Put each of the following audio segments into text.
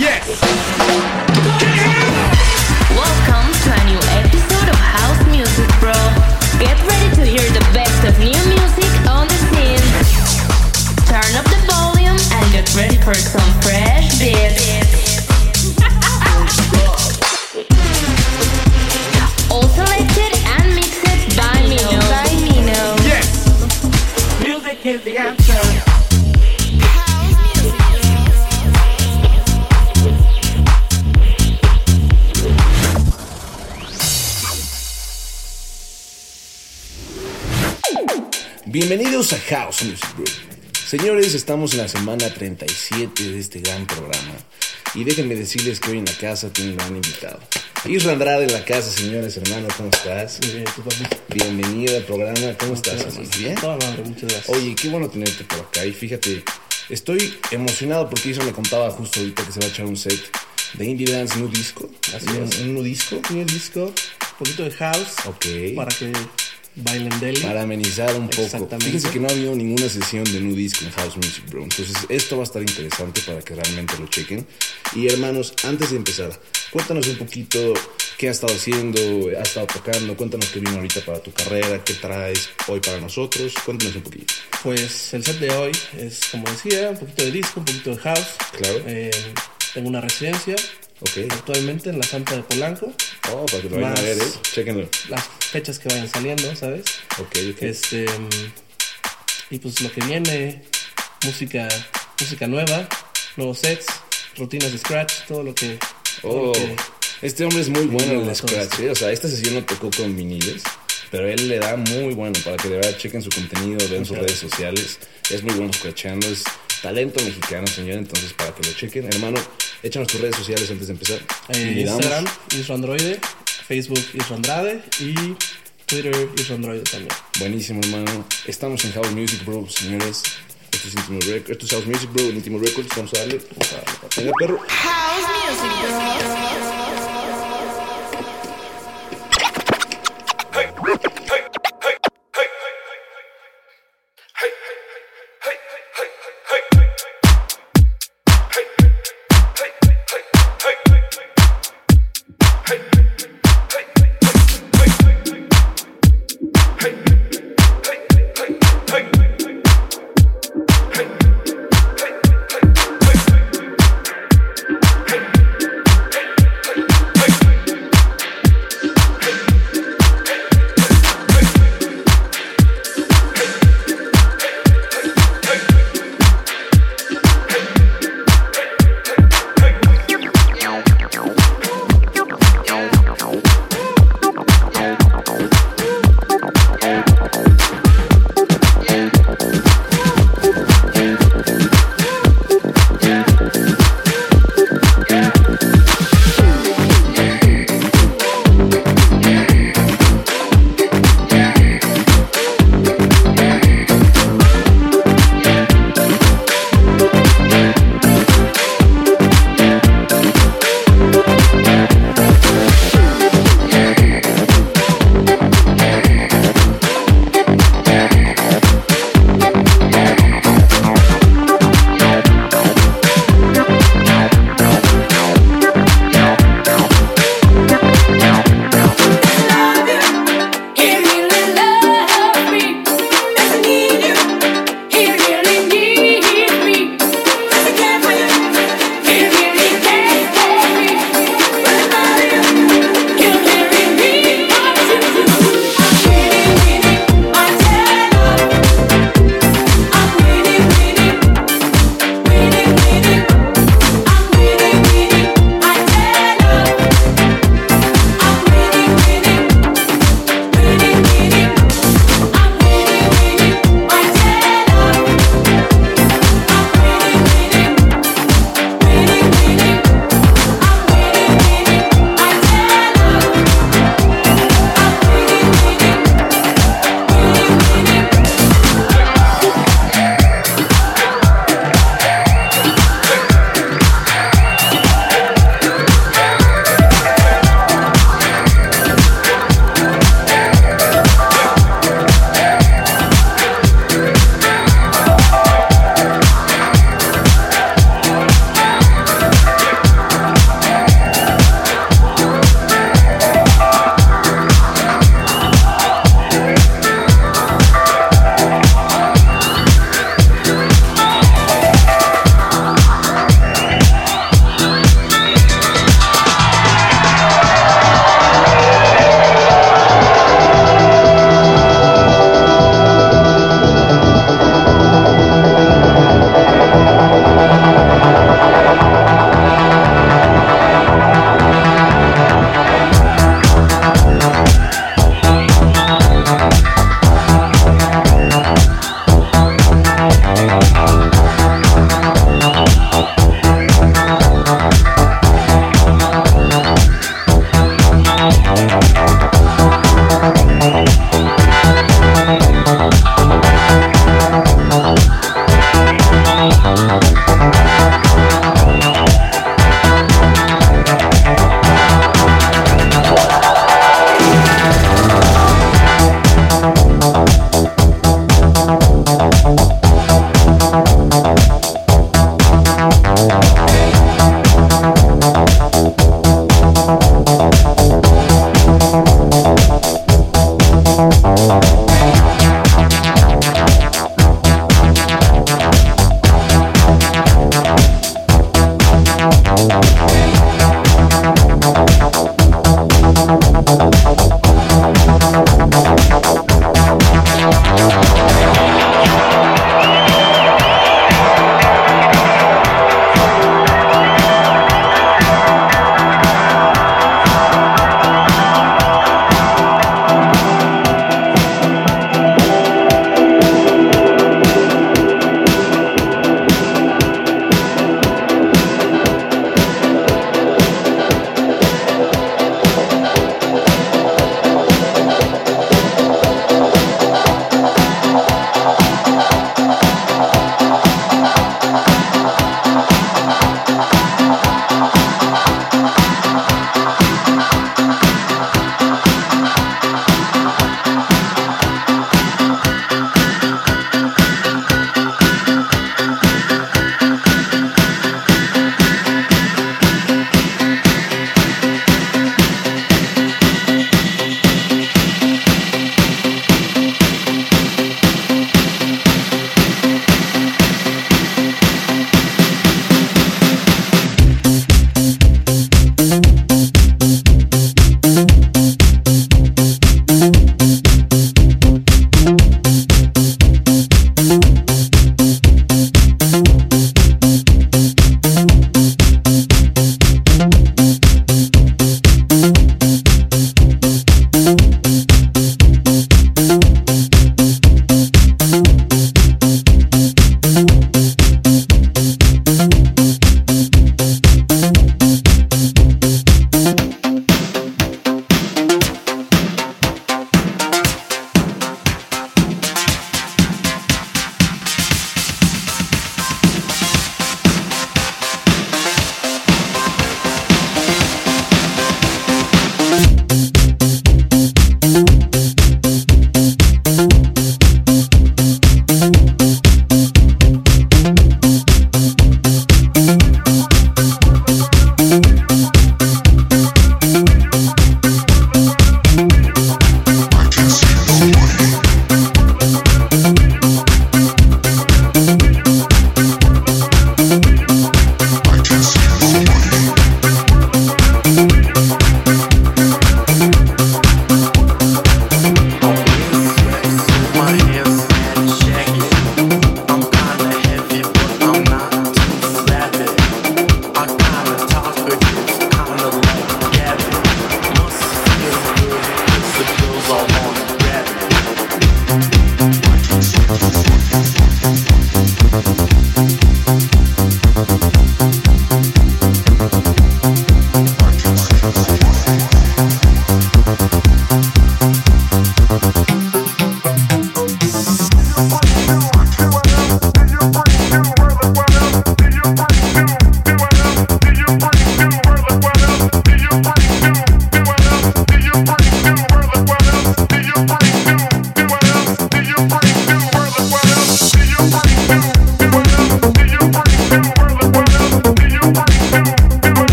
Yes. Welcome to a new episode of House Music Bro. Get ready to hear the best of new music on the scene. Turn up the volume and get ready for some fresh beats. All selected and mixed by Mino. By Mino. Yes. Music is the answer. Bienvenidos a House Music Group. Señores, estamos en la semana 37 de este gran programa. Y déjenme decirles que hoy en la casa tengo un gran invitado. Isra Andrade en la casa, señores, hermanos, ¿cómo estás? Muy bien, tu papi. Bienvenido al programa, ¿cómo estás? hermano? ¿Bien? Toda madre, muchas gracias. Oye, qué bueno tenerte por acá. Y fíjate, estoy emocionado porque Isra me contaba justo ahorita que se va a echar un set de Indie Dance Nu Disco. Así Un- es. Un Nu Disco. Tiene el disco, un poquito de house, Ok. para que bailen deli. Para amenizar un poco. Fíjense que no ha habido ninguna sesión de nu disco en House Music Bro. Entonces, esto va a estar interesante para que realmente lo chequen. Y hermanos, antes de empezar, cuéntanos un poquito qué has estado haciendo, has estado tocando, cuéntanos qué vino ahorita para tu carrera, qué traes hoy para nosotros. Cuéntanos un poquito. Pues el set de hoy es, como decía, un poquito de disco, un poquito de house. Claro. Eh, tengo una residencia Ok. actualmente en la Santa de Polanco. Oh, para que lo vayan a ver, ¿eh? Chequenlo. Las fechas que vayan saliendo, ¿sabes? Ok, ok. Este. mm, Y pues lo que viene, música, música nueva, nuevos sets, rutinas de scratch, todo lo que. Oh, lo que- este hombre es muy bueno en el scratch, ¿eh? O sea, esta sesión no tocó con viniles, pero él le da muy bueno para que de verdad chequen su contenido, vean sus redes sociales. Es muy bueno scratchando, es talento mexicano, señor. Entonces, para que lo chequen, hermano, échanos tus redes sociales antes de empezar. Eh, Instagram, Isra Androide, Facebook, Isra Andrade y Twitter, Isra Androide también. Buenísimo, hermano. Estamos en House Music Bro, señores. Esto es Intimo. Esto es House Music Bro, en Intimo Records. Vamos a darle. Vamos a darle. Venga, perro. House Music Bro.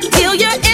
Feel your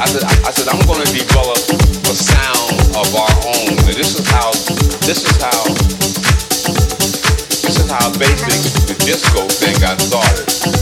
I said, I said, I'm going to develop a sound of our own. And this is how, this is how, this is how basic the disco thing got started.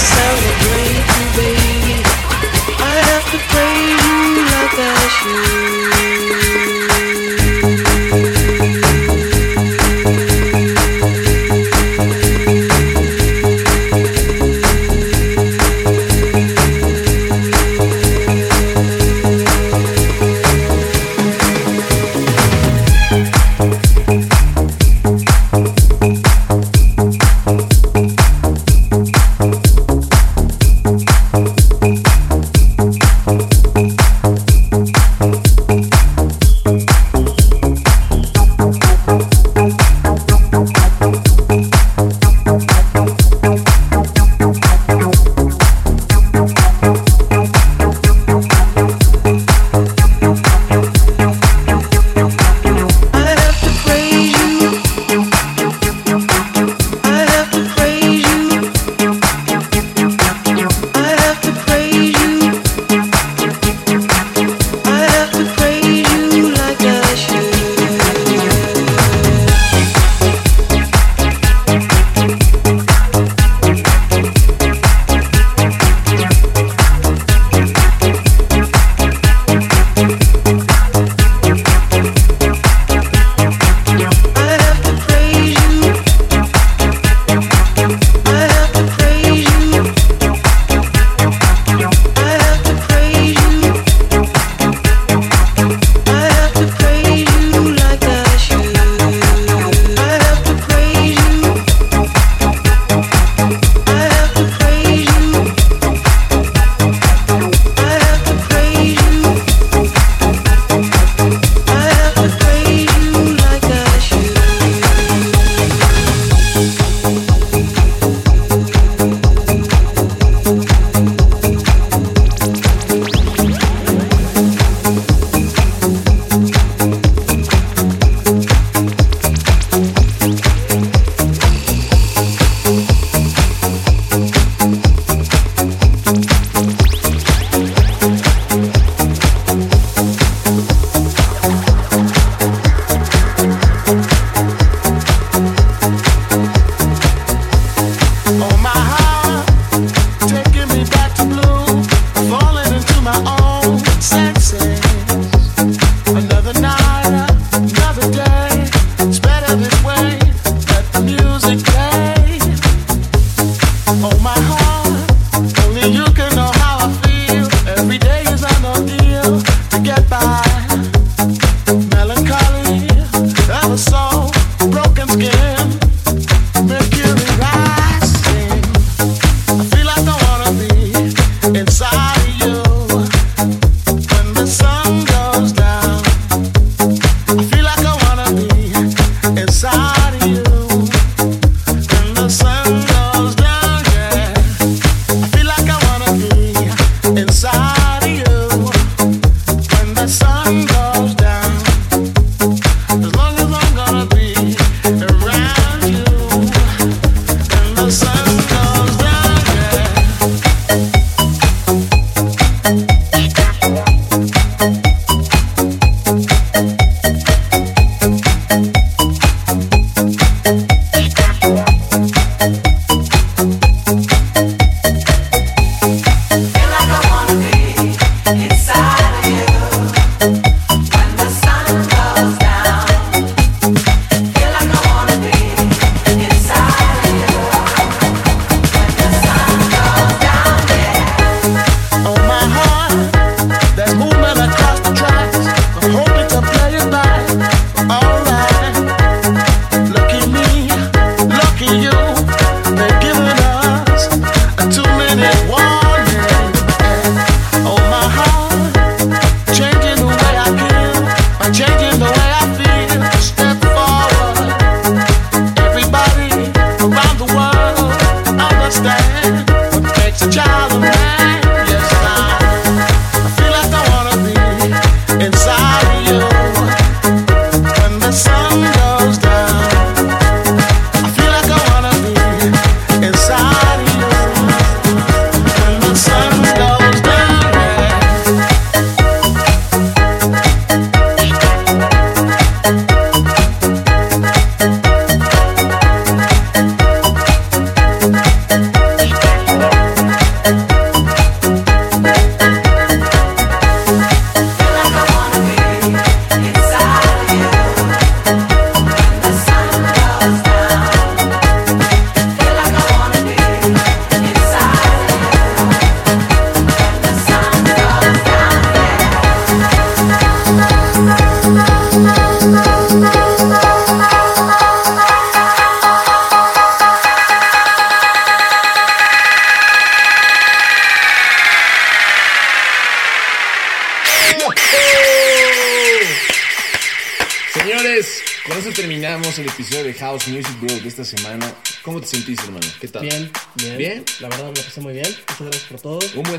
celebrate you, baby. I have to play you like I should.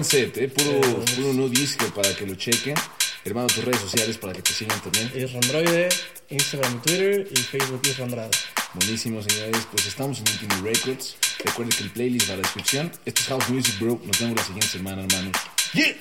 set, eh, puro, puro no disco para que lo chequen. Hermano, tus redes sociales para que te sigan también. Es Androide, Instagram, Twitter y Facebook es Andrade. Buenísimo, señores. Pues estamos en Ultimate Records. Recuerden que el playlist va a la descripción. Esto es House Music, bro. Nos vemos la siguiente semana, hermano. ¡Yeah!